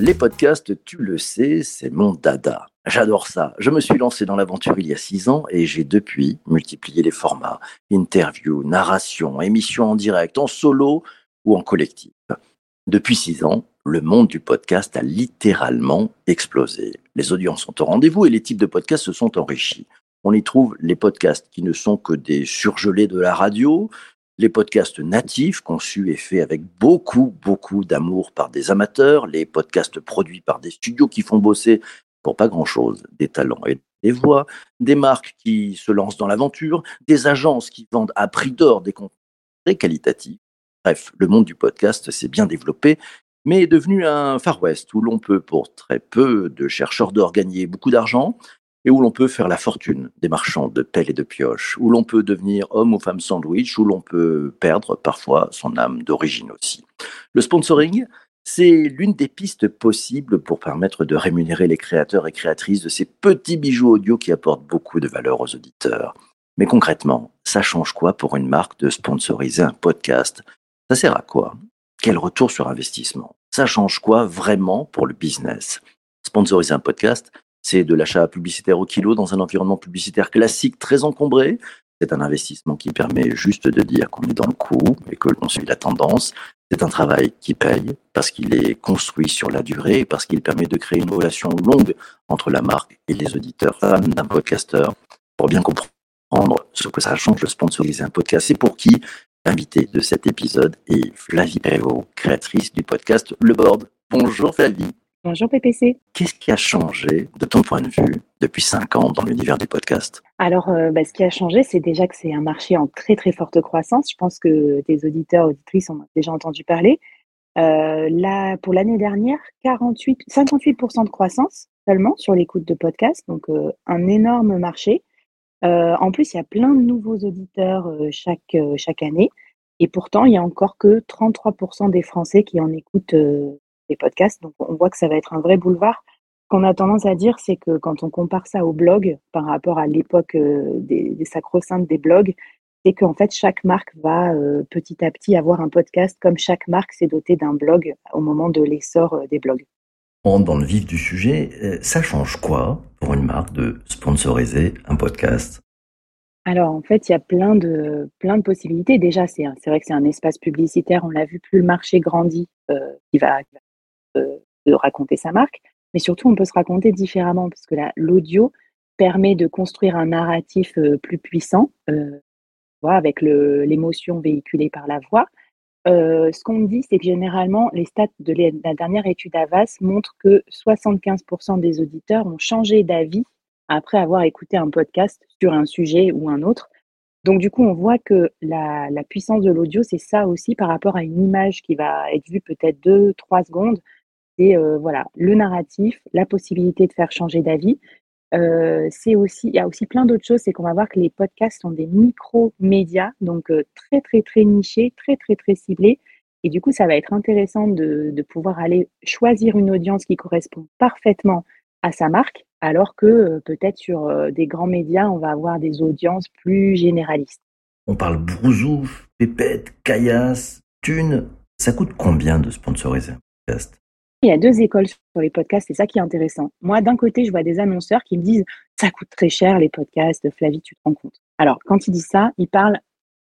Les podcasts, tu le sais, c'est mon dada. J'adore ça. Je me suis lancé dans l'aventure il y a six ans et j'ai depuis multiplié les formats. Interviews, narration, émissions en direct, en solo ou en collectif. Depuis six ans, le monde du podcast a littéralement explosé. Les audiences sont au rendez-vous et les types de podcasts se sont enrichis. On y trouve les podcasts qui ne sont que des surgelés de la radio, les podcasts natifs conçus et faits avec beaucoup, beaucoup d'amour par des amateurs, les podcasts produits par des studios qui font bosser pour pas grand-chose, des talents et des voix, des marques qui se lancent dans l'aventure, des agences qui vendent à prix d'or des contenus très qualitatifs. Bref, le monde du podcast s'est bien développé, mais est devenu un Far West où l'on peut, pour très peu de chercheurs d'or, gagner beaucoup d'argent et où l'on peut faire la fortune des marchands de pelles et de pioches, où l'on peut devenir homme ou femme sandwich, où l'on peut perdre parfois son âme d'origine aussi. Le sponsoring, c'est l'une des pistes possibles pour permettre de rémunérer les créateurs et créatrices de ces petits bijoux audio qui apportent beaucoup de valeur aux auditeurs. Mais concrètement, ça change quoi pour une marque de sponsoriser un podcast? Ça sert à quoi? Quel retour sur investissement? Ça change quoi vraiment pour le business? Sponsoriser un podcast, c'est de l'achat publicitaire au kilo dans un environnement publicitaire classique très encombré. C'est un investissement qui permet juste de dire qu'on est dans le coup et que l'on suit la tendance. C'est un travail qui paye parce qu'il est construit sur la durée parce qu'il permet de créer une relation longue entre la marque et les auditeurs d'un podcasteur pour bien comprendre ce que ça change de sponsoriser un podcast. C'est pour qui l'invité de cet épisode est Flavie Perrault, créatrice du podcast Le Board. Bonjour Flavie. Bonjour PPC. Qu'est-ce qui a changé de ton point de vue depuis cinq ans dans l'univers du podcast? Alors, euh, bah, ce qui a changé, c'est déjà que c'est un marché en très très forte croissance. Je pense que tes auditeurs, auditrices ont déjà entendu parler. Euh, là, pour l'année dernière, 48, 58% de croissance seulement sur l'écoute de podcast, donc euh, un énorme marché. en plus, il y a plein de nouveaux auditeurs chaque, chaque année. Et pourtant, il y a encore que 33% des Français qui en écoutent podcasts. Donc, on voit que ça va être un vrai boulevard. Ce qu'on a tendance à dire, c'est que quand on compare ça au blog par rapport à l'époque euh, des, des sacro-saintes des blogs, c'est qu'en fait, chaque marque va euh, petit à petit avoir un podcast comme chaque marque s'est dotée d'un blog au moment de l'essor euh, des blogs. On dans le vif du sujet. Ça change quoi pour une marque de sponsoriser un podcast? Alors en fait, il y a plein de, plein de possibilités. Déjà, c'est vrai que c'est un espace publicitaire, on l'a vu, plus le marché grandit, il va de raconter sa marque, mais surtout on peut se raconter différemment parce que l'audio permet de construire un narratif euh, plus puissant, euh, avec l'émotion véhiculée par la voix. Euh, ce qu'on dit, c'est que généralement, les stats de la dernière étude Avas montrent que 75% des auditeurs ont changé d'avis après avoir écouté un podcast sur un sujet ou un autre. Donc du coup, on voit que la, la puissance de l'audio, c'est ça aussi par rapport à une image qui va être vue peut-être deux, trois secondes c'est euh, voilà, le narratif, la possibilité de faire changer d'avis. Euh, c'est aussi, il y a aussi plein d'autres choses, c'est qu'on va voir que les podcasts sont des micro-médias, donc euh, très très très nichés, très très très ciblés. Et du coup, ça va être intéressant de, de pouvoir aller choisir une audience qui correspond parfaitement à sa marque, alors que peut-être sur des grands médias, on va avoir des audiences plus généralistes. On parle brousouf, pépette, caillasse, thune. Ça coûte combien de sponsoriser un podcast? Il y a deux écoles sur les podcasts, c'est ça qui est intéressant. Moi, d'un côté, je vois des annonceurs qui me disent ça coûte très cher les podcasts, Flavie, tu te rends compte. Alors, quand ils disent ça, ils parlent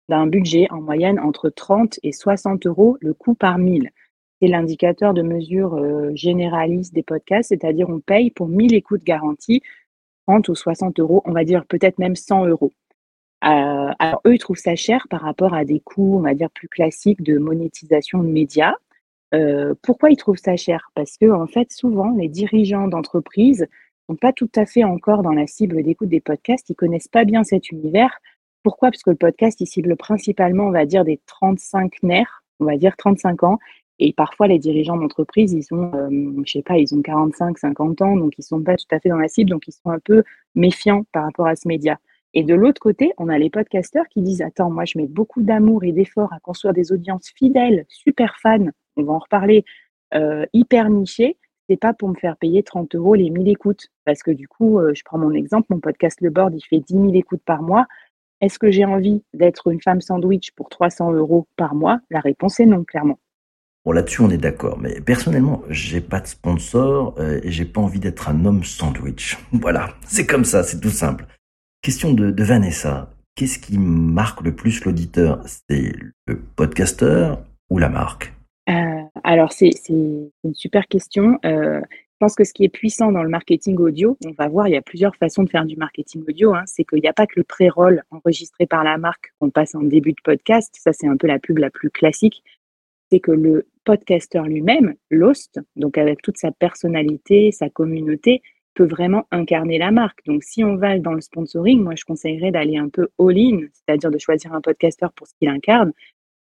d'un budget en moyenne entre 30 et 60 euros le coût par mille. C'est l'indicateur de mesure euh, généraliste des podcasts, c'est-à-dire on paye pour 1000 écoutes garanties, 30 ou 60 euros, on va dire peut-être même 100 euros. Euh, alors eux, ils trouvent ça cher par rapport à des coûts, on va dire, plus classiques de monétisation de médias. Pourquoi ils trouvent ça cher? Parce que en fait, souvent, les dirigeants d'entreprise sont pas tout à fait encore dans la cible d'écoute des podcasts. Ils connaissent pas bien cet univers. Pourquoi? Parce que le podcast, il cible principalement, on va dire, des 35 nerfs, on va dire 35 ans. Et parfois, les dirigeants d'entreprise, ils ont, euh, je sais pas, ils ont 45, 50 ans, donc ils sont pas tout à fait dans la cible, donc ils sont un peu méfiants par rapport à ce média. Et de l'autre côté, on a les podcasteurs qui disent Attends, moi, je mets beaucoup d'amour et d'efforts à construire des audiences fidèles, super fans on va en reparler, euh, hyper niché, c'est pas pour me faire payer 30 euros les 1000 écoutes. Parce que du coup, euh, je prends mon exemple, mon podcast Le Board, il fait 10 000 écoutes par mois. Est-ce que j'ai envie d'être une femme sandwich pour 300 euros par mois? La réponse est non, clairement. Bon, là-dessus, on est d'accord. Mais personnellement, j'ai pas de sponsor euh, et j'ai pas envie d'être un homme sandwich. Voilà, c'est comme ça, c'est tout simple. Question de, de Vanessa. Qu'est-ce qui marque le plus l'auditeur? C'est le podcasteur ou la marque? Euh, Alors, c'est une super question. Euh, je pense que ce qui est puissant dans le marketing audio, on va voir, il y a plusieurs façons de faire du marketing audio. Hein. c'est qu'il n'y a pas que le pré-roll enregistré par la marque qu'on passe en début de podcast. Ça, c'est un peu la pub la plus classique. C'est que le podcasteur lui-même, l'host, donc avec toute sa personnalité, sa communauté, peut vraiment incarner la marque. Donc, si on va dans le sponsoring, moi, je conseillerais d'aller un peu all-in, c'est-à-dire de choisir un podcasteur pour ce qu'il incarne,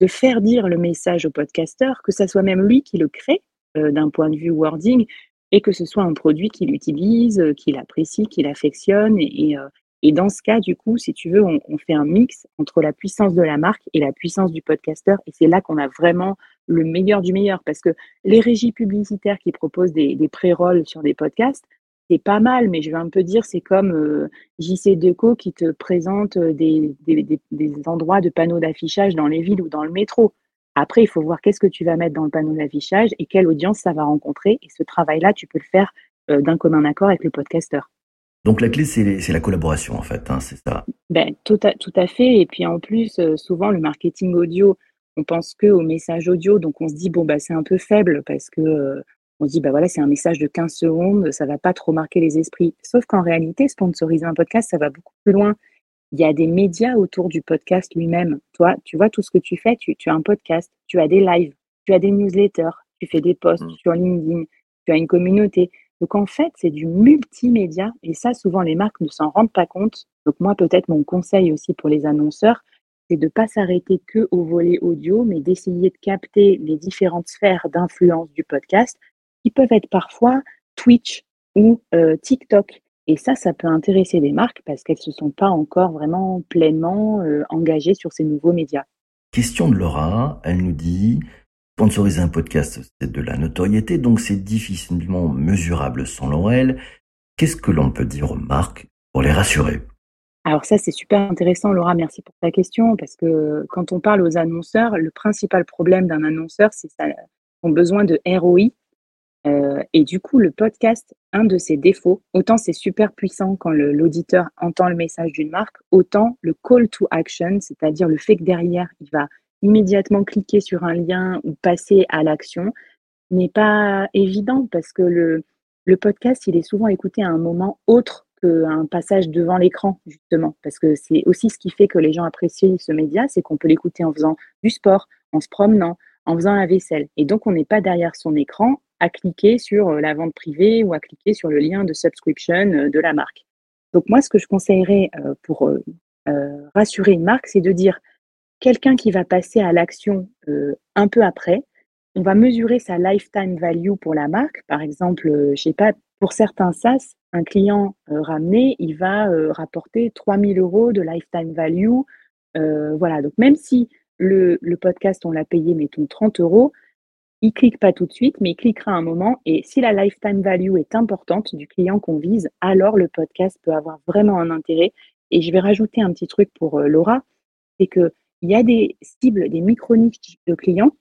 de faire dire le message au podcasteur, que ça soit même lui qui le crée euh, d'un point de vue wording, et que ce soit un produit qu'il utilise, euh, qu'il apprécie, qu'il affectionne. Et, euh, et, dans ce cas, du coup, si tu veux, on, fait un mix entre la puissance de la marque et la puissance du podcasteur. Et c'est là qu'on a vraiment le meilleur du meilleur. Parce que les régies publicitaires qui proposent des, des pré-rolls sur des podcasts, c'est pas mal, mais je vais un peu dire, c'est comme euh, JC Deco qui te présente des, des, des, des endroits de panneaux d'affichage dans les villes ou dans le métro. Après, il faut voir qu'est-ce que tu vas mettre dans le panneau d'affichage et quelle audience ça va rencontrer. Et ce travail-là, tu peux le faire euh, d'un commun accord avec le podcasteur. Donc la clé, c'est la collaboration, en fait, hein, c'est ça ben, tout, à, tout à fait. Et puis en plus, euh, souvent, le marketing audio, on pense que au message audio, donc on se dit, bon, bah, c'est un peu faible parce que euh, on se dit, bah voilà, c'est un message de 15 secondes, ça va pas trop marquer les esprits. Sauf qu'en réalité, sponsoriser un podcast, ça va beaucoup plus loin il y a des médias autour du podcast lui-même. Toi, tu vois tout ce que tu fais, tu, as un podcast, tu as des lives, tu as des newsletters, tu fais des posts mmh. sur LinkedIn, tu as une communauté. Donc en fait, c'est du multimédia et ça, souvent, les marques ne s'en rendent pas compte. Donc moi, peut-être mon conseil aussi pour les annonceurs, c'est de ne pas s'arrêter que au volet audio, mais d'essayer de capter les différentes sphères d'influence du podcast qui peuvent être parfois Twitch ou euh, TikTok. Et ça, ça peut intéresser les marques parce qu'elles ne se sont pas encore vraiment pleinement euh, engagées sur ces nouveaux médias. Question de Laura, elle nous dit sponsoriser un podcast, c'est de la notoriété, donc c'est difficilement mesurable sans l'ORL. Qu'est-ce que l'on peut dire aux marques pour les rassurer? Alors ça, c'est super intéressant, Laura, merci pour ta question, parce que quand on parle aux annonceurs, le principal problème d'un annonceur, c'est son besoin de ROI, euh, et du coup, le podcast, un de ses défauts, autant c'est super puissant quand l'auditeur entend le message d'une marque, autant le call to action, c'est-à-dire le fait que derrière, il va immédiatement cliquer sur un lien ou passer à l'action, n'est pas évident parce que le, le podcast, il est souvent écouté à un moment autre qu'un passage devant l'écran, justement. Parce que c'est aussi ce qui fait que les gens apprécient ce média, c'est qu'on peut l'écouter en faisant du sport, en se promenant, en faisant la vaisselle. Et donc, on n'est pas derrière son écran à cliquer sur euh, la vente privée ou à cliquer sur le lien de subscription euh, de la marque. Donc moi, ce que je conseillerais euh, pour rassurer une marque, c'est de dire quelqu'un qui va passer à l'action un peu après, on va mesurer sa lifetime value pour la marque. Par exemple, je sais pas, pour certains SaaS, un client ramené, il va rapporter 3000 euros de lifetime value. voilà, donc même si le podcast, on l'a payé, mettons 30 euros, il clique pas tout de suite, mais il cliquera un moment. Et si la lifetime value est importante du client qu'on vise, alors le podcast peut avoir vraiment un intérêt. Et je vais rajouter un petit truc pour euh, Laura, c'est qu'il y a des cibles, des micro-niches de clients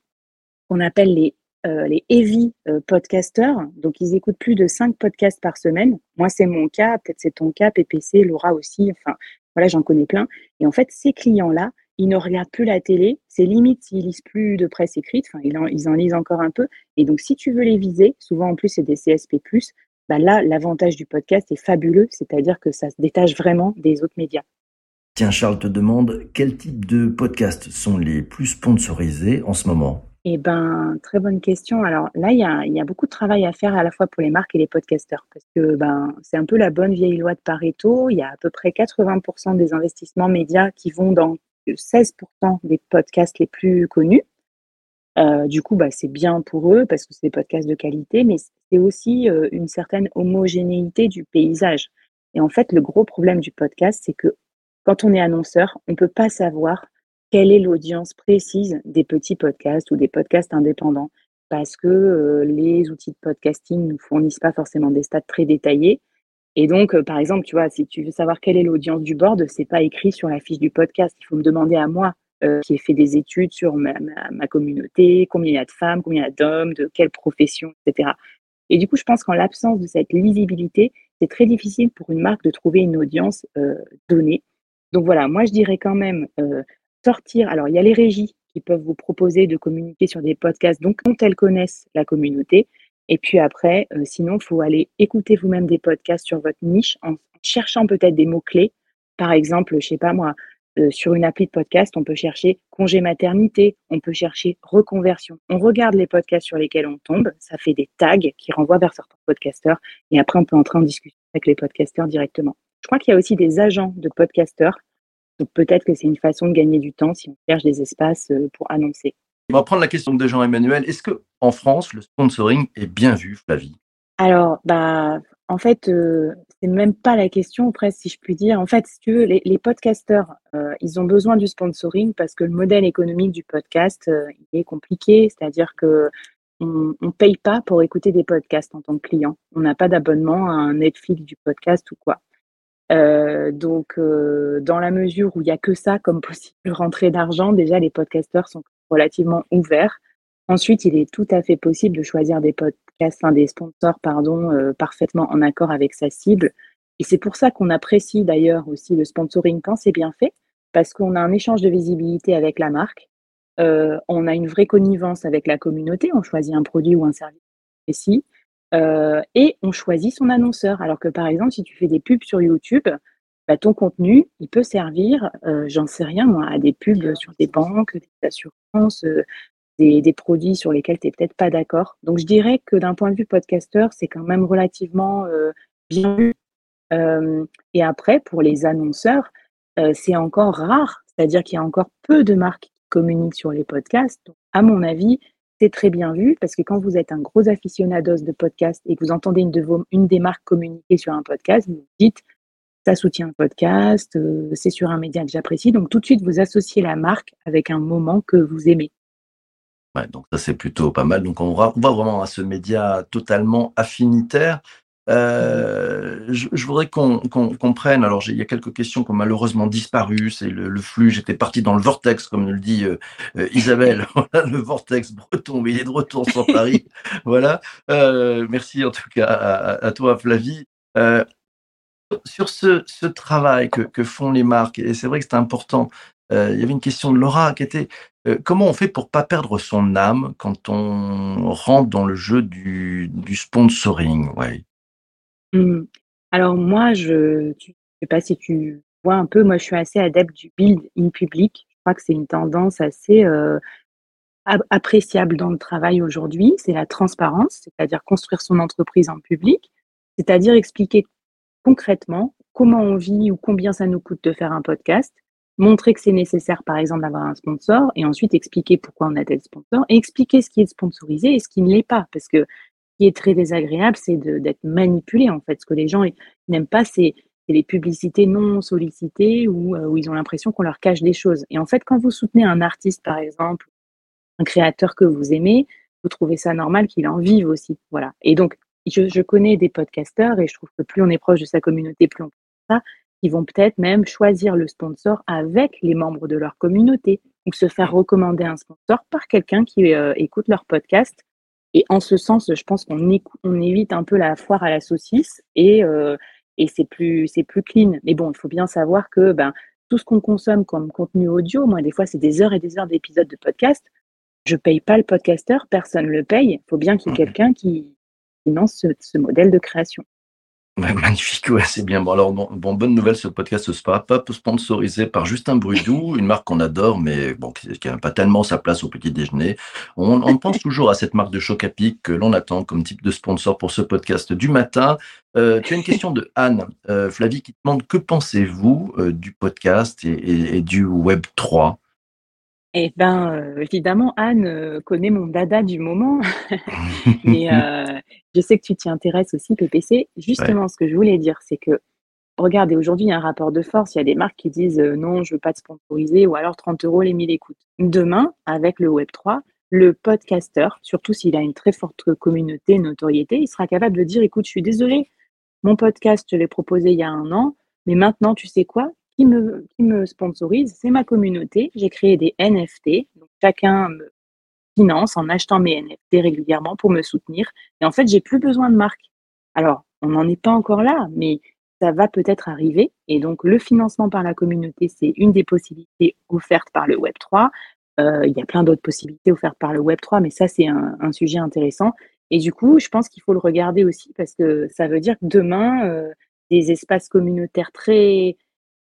qu'on appelle les, euh, heavy euh, podcasters. Donc, ils écoutent plus de 5 podcasts par semaine. Moi, c'est mon cas, peut-être c'est ton cas, PPC, Laura aussi. Enfin, voilà, j'en connais plein. Et en fait, ces clients-là, ils ne regardent plus la télé. C'est limite s'ils lisent plus de presse écrite. Enfin, ils en, ils en, lisent encore un peu. Et donc, si tu veux les viser, souvent en plus c'est des CSP+, bah là, l'avantage du podcast est fabuleux, c'est-à-dire que ça se détache vraiment des autres médias. Tiens, Charles te demande quel type de podcasts sont les plus sponsorisés en ce moment? Eh ben, très bonne question. Alors là, il y a, y a, beaucoup de travail à faire à la fois pour les marques et les podcasteurs, parce que ben, c'est un peu la bonne vieille loi de Pareto. Il y a à peu près 80% des investissements médias qui vont dans 16% des podcasts les plus connus. Euh, du coup, bah, c'est bien pour eux parce que c'est des podcasts de qualité, mais c'est aussi euh, une certaine homogénéité du paysage. Et en fait, le gros problème du podcast, c'est que quand on est annonceur, on ne peut pas savoir quelle est l'audience précise des petits podcasts ou des podcasts indépendants parce que euh, les outils de podcasting ne fournissent pas forcément des stats très détaillés et donc, euh, par exemple, tu vois, si tu veux savoir quelle est l'audience du board, c'est pas écrit sur la fiche du podcast. Il faut me demander à moi euh, qui ait fait des études sur ma, communauté, combien il y a de femmes, combien il y a d'hommes, de quelle profession, etc. Et du coup, je pense qu'en l'absence de cette lisibilité, c'est très difficile pour une marque de trouver une audience euh, donnée. Donc voilà, moi je dirais quand même sortir. Alors il y a les régies qui peuvent vous proposer de communiquer sur des podcasts dont elles connaissent la communauté. Et puis après, sinon, il faut aller écouter vous-même des podcasts sur votre niche en cherchant peut-être des mots-clés. Par exemple, je sais pas moi, euh, sur une appli de podcast, on peut chercher congé maternité, on peut chercher reconversion. On regarde les podcasts sur lesquels on tombe, ça fait des tags qui renvoient vers certains podcasteurs et après on peut entrer en discussion avec les podcasteurs directement. Je crois qu'il y a aussi des agents de podcasteurs, donc peut-être que c'est une façon de gagner du temps si on cherche des espaces euh, pour annoncer. On va prendre la question de Jean-Emmanuel. Est-ce que en France, le sponsoring est bien vu, Flavie Alors, bah, en fait, euh, c'est même pas la question, presque, si je puis dire. En fait, si tu veux, les, les podcasteurs, euh, ils ont besoin du sponsoring parce que le modèle économique du podcast euh, il est compliqué. C'est-à-dire que on, on paye pas pour écouter des podcasts en tant que client. On n'a pas d'abonnement à un Netflix du podcast ou quoi. Euh, donc, dans la mesure où il y a que ça comme possible rentrée d'argent, déjà les podcasteurs sont relativement ouverts. Ensuite, il est tout à fait possible de choisir des podcasts des sponsors pardon, euh, parfaitement en accord avec sa cible. Et c'est pour ça qu'on apprécie d'ailleurs aussi le sponsoring quand c'est bien fait, parce qu'on a un échange de visibilité avec la marque, euh, on a une vraie connivence avec la communauté, on choisit un produit ou un service précis, euh, et on choisit son annonceur. Alors que par exemple, si tu fais des pubs sur YouTube, bah, ton contenu, il peut servir, j'en sais rien moi, à des pubs sur des banques, des assurances, des, produits sur lesquels tu n'es peut-être pas d'accord. Donc, je dirais que d'un point de vue podcasteur, c'est quand même relativement euh, bien vu. Euh, et après, pour les annonceurs, euh, c'est encore rare, c'est-à-dire qu'il y a encore peu de marques qui communiquent sur les podcasts. Donc, à mon avis, c'est très bien vu parce que quand vous êtes un gros aficionados de podcast et que vous entendez une, de vos, une des marques communiquer sur un podcast, vous dites ça soutient le podcast, c'est sur un média que j'apprécie. Donc tout de suite, vous associez la marque avec un moment que vous aimez. Ouais, donc ça c'est plutôt pas mal. Donc on voit, vraiment à ce média totalement affinitaire. Euh, je, voudrais qu'on comprenne. Alors il y a quelques questions qui ont malheureusement disparu. C'est le, flux. J'étais parti dans le vortex, comme nous le dit euh, euh, Isabelle. voilà le vortex breton, mais il est de retour sur Paris. voilà. merci en tout cas à, toi, Flavie. Sur ce, travail que, font les marques, et c'est vrai que c'est important. il y avait une question de Laura qui était euh, comment on fait pour pas perdre son âme quand on rentre dans le jeu du, sponsoring ouais. Mmh. Alors moi, je ne sais pas si tu vois un peu, moi je suis assez adepte du build in public. Je crois que c'est une tendance assez euh, appréciable dans le travail aujourd'hui. C'est la transparence, c'est-à-dire construire son entreprise en public, c'est-à-dire expliquer concrètement comment on vit ou combien ça nous coûte de faire un podcast, montrer que c'est nécessaire, par exemple, d'avoir un sponsor, et ensuite expliquer pourquoi on a tel sponsor, et expliquer ce qui est sponsorisé et ce qui ne l'est pas. Parce que ce qui est très désagréable, c'est d'être manipulé, en fait. Ce que les gens n'aiment pas, c'est les publicités non sollicitées ou euh, où ils ont l'impression qu'on leur cache des choses. Et en fait, quand vous soutenez un artiste, par exemple, un créateur que vous aimez, vous trouvez ça normal qu'il en vive aussi. Voilà. Et donc, je, je connais des podcasteurs et je trouve que plus on est proche de sa communauté, plus on peut ça. Ils vont peut-être même choisir le sponsor avec les membres de leur communauté ou se faire recommander un sponsor par quelqu'un qui euh, écoute leur podcast. Et en ce sens, je pense qu'on on évite un peu la foire à la saucisse et, euh, et c'est plus, c'est plus clean. Mais bon, il faut bien savoir que ben, tout ce qu'on consomme comme contenu audio, moi, des fois, c'est des heures et des heures d'épisodes de podcast. Je paye pas le podcasteur, personne le paye. Il faut bien qu'il y ait quelqu'un qui finance ce modèle de création. magnifique, ouais, c'est bien. Bon, alors, bon, bonne nouvelle, ce podcast sera pas sponsorisé par Justin Brudou, une marque qu'on adore, mais bon, qui n'a pas tellement sa place au petit déjeuner. On, pense toujours à cette marque de choc à que l'on attend comme type de sponsor pour ce podcast du matin. Euh, tu as une question de Anne, euh, Flavie, qui te demande que pensez-vous euh, du podcast et, et, du Web 3 eh bien, euh, évidemment, Anne euh, connaît mon dada du moment. Mais euh, je sais que tu t'y intéresses aussi, PPC. Justement, ce que je voulais dire, c'est que, regardez, aujourd'hui, il y a un rapport de force. Il y a des marques qui disent non, je ne veux pas te sponsoriser ou alors 30 euros les 1000 écoutes. Demain, avec le Web3, le podcaster, surtout s'il a une très forte communauté, notoriété, il sera capable de dire écoute, je suis désolé, mon podcast, je l'ai proposé il y a un an, mais maintenant, tu sais quoi? Qui me, sponsorise, c'est ma communauté. J'ai créé des NFT. Chacun me finance en achetant mes NFT régulièrement pour me soutenir. Et en fait, j'ai plus besoin de marque. Alors, on n'en est pas encore là, mais ça va peut-être arriver. Et donc, le financement par la communauté, c'est une des possibilités offertes par le Web3. Euh, il y a plein d'autres possibilités offertes par le Web3, mais ça, c'est un, sujet intéressant. Et du coup, je pense qu'il faut le regarder aussi parce que ça veut dire que demain, euh, des espaces communautaires très,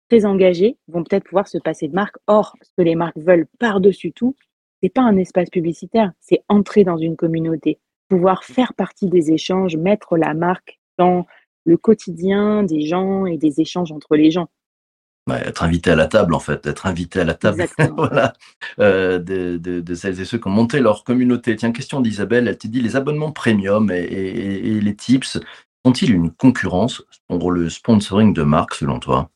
très engagés vont peut-être pouvoir se passer de marque. Or, ce que les marques veulent par-dessus tout, c'est pas un espace publicitaire, c'est entrer dans une communauté, pouvoir faire partie des échanges, mettre la marque dans le quotidien des gens et des échanges entre les gens. être invité à la table, en fait, être invité à la table voilà, euh, de, celles et ceux qui ont monté leur communauté. Tiens, question d'Isabelle, elle te dit les abonnements premium et, les tips sont-ils une concurrence? Pour le sponsoring de marque, selon toi?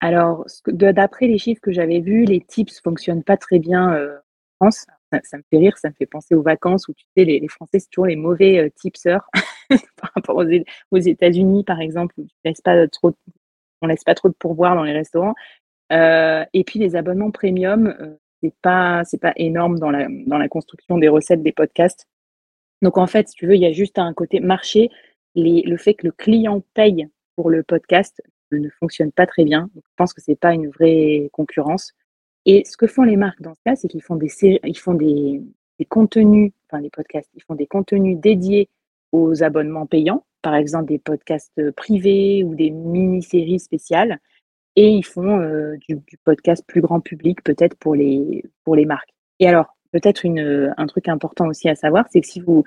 Alors, d'après les chiffres que j'avais vus, les tips fonctionnent pas très bien euh, en France. Ça, me fait rire, ça me fait penser aux vacances où tu sais, les, Français, c'est toujours les mauvais euh, tipseurs par rapport aux, États-Unis, par exemple, où on laisse pas trop, on laisse pas trop de pourboire dans les restaurants. Euh, et puis les abonnements premium, euh, c'est pas pas énorme dans la construction des recettes des podcasts. Donc en fait, si tu veux, il y a juste un côté marché. Le fait que le client paye pour le podcast ne fonctionne pas très bien. je pense que c'est pas une vraie concurrence. Et ce que font les marques dans ce cas, c'est qu'ils font des ils font des, des contenus, enfin les podcasts, ils font des contenus dédiés aux abonnements payants, par exemple des podcasts privés ou des mini-séries spéciales, et ils font euh, du, podcast plus grand public peut-être pour les, pour les marques. Et alors, peut-être un truc important aussi à savoir, c'est que si vous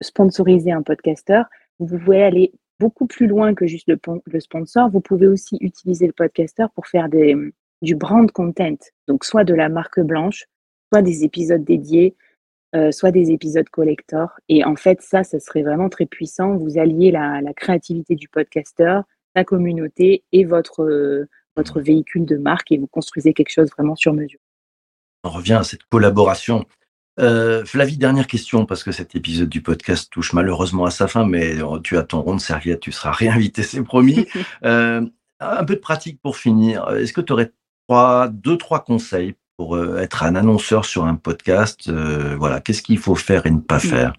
sponsorisez un podcasteur, vous pouvez aller beaucoup plus loin que juste le, sponsor. Vous pouvez aussi utiliser le podcasteur pour faire du brand content, donc soit de la marque blanche, soit des épisodes dédiés, euh, soit des épisodes collector. Et en fait, ça, ça serait vraiment très puissant. Vous alliez la, créativité du podcasteur, la communauté et votre, votre véhicule de marque et vous construisez quelque chose vraiment sur mesure. On revient à cette collaboration. Euh, Flavie, dernière question, parce que cet épisode du podcast touche malheureusement à sa fin, mais tu as ton rond de serviette, tu seras réinvité, c'est promis. un peu de pratique pour finir. Est-ce que tu aurais trois, deux, trois conseils pour euh, être un annonceur sur un podcast euh, Voilà, qu'est-ce qu'il faut faire et ne pas hmm. faire?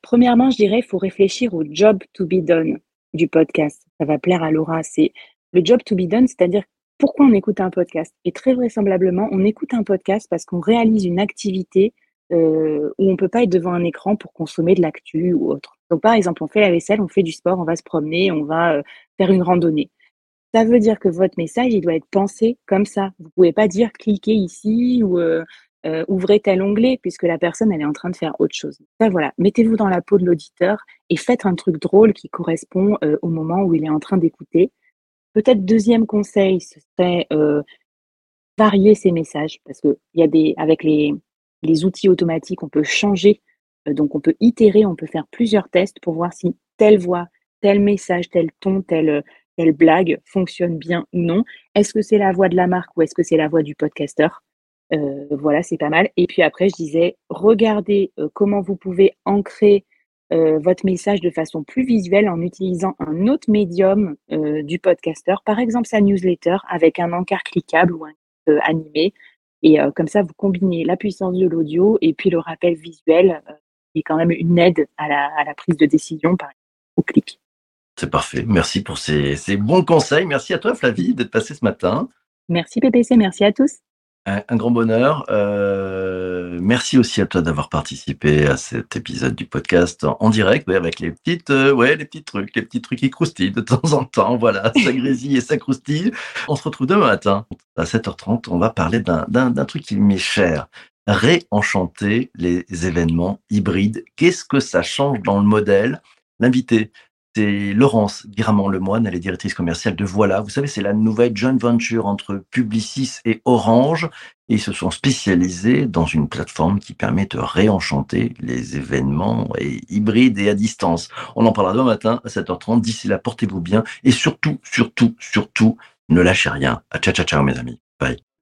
Premièrement, je dirais, il faut réfléchir au job to be done du podcast. Ça va plaire à Laura. C'est le job to be done, c'est-à-dire pourquoi on écoute un podcast. Et très vraisemblablement, on écoute un podcast parce qu'on réalise une activité euh, où on ne peut pas être devant un écran pour consommer de l'actu ou autre. Donc, par exemple, on fait la vaisselle, on fait du sport, on va se promener, on va faire une randonnée. Ça veut dire que votre message, il doit être pensé comme ça. Vous pouvez pas dire cliquez ici ou euh, euh, ouvrez tel onglet puisque la personne, elle est en train de faire autre chose. Ça, voilà, mettez-vous dans la peau de l'auditeur et faites un truc drôle qui correspond euh, au moment où il est en train d'écouter. Peut-être deuxième conseil, ce serait varier ses messages parce que y a des avec les, les outils automatiques, on peut changer, donc on peut itérer, on peut faire plusieurs tests pour voir si telle voix, tel message, tel ton, tel quelle blague fonctionne bien ou non. Est-ce que c'est la voix de la marque ou est-ce que c'est la voix du podcasteur euh, Voilà, c'est pas mal. Et puis après, je disais, regardez euh, comment vous pouvez ancrer euh, votre message de façon plus visuelle en utilisant un autre médium du podcasteur, par exemple sa newsletter avec un encart cliquable ou un animé. Et comme ça, vous combinez la puissance de l'audio et puis le rappel visuel qui est quand même une aide à la, à la prise de décision, par exemple, au clic. C'est parfait. Merci pour ces, bons conseils. Merci à toi, Flavie, d'être passée ce matin. Merci, PPC. Merci à tous. Un, grand bonheur. Euh, merci aussi à toi d'avoir participé à cet épisode du podcast en, direct, avec les petites, euh, ouais, les petits trucs, les petits trucs qui croustillent de temps en temps. Voilà, ça grésille et ça croustille. On se retrouve demain matin à 7h30. On va parler d'un truc qui m'est cher. Réenchanter les événements hybrides. Qu'est-ce que ça change dans le modèle? L'invité, c'est Laurence Guiramont-Lemoine, elle est directrice commerciale de Voilà. Vous savez, c'est la nouvelle joint venture entre Publicis et Orange. Et ils se sont spécialisés dans une plateforme qui permet de réenchanter les événements hybrides et à distance. On en parlera demain matin à 7h30. D'ici là, portez-vous bien. Et surtout, surtout, surtout, ne lâchez rien. Ciao, ciao, ciao, mes amis. Bye.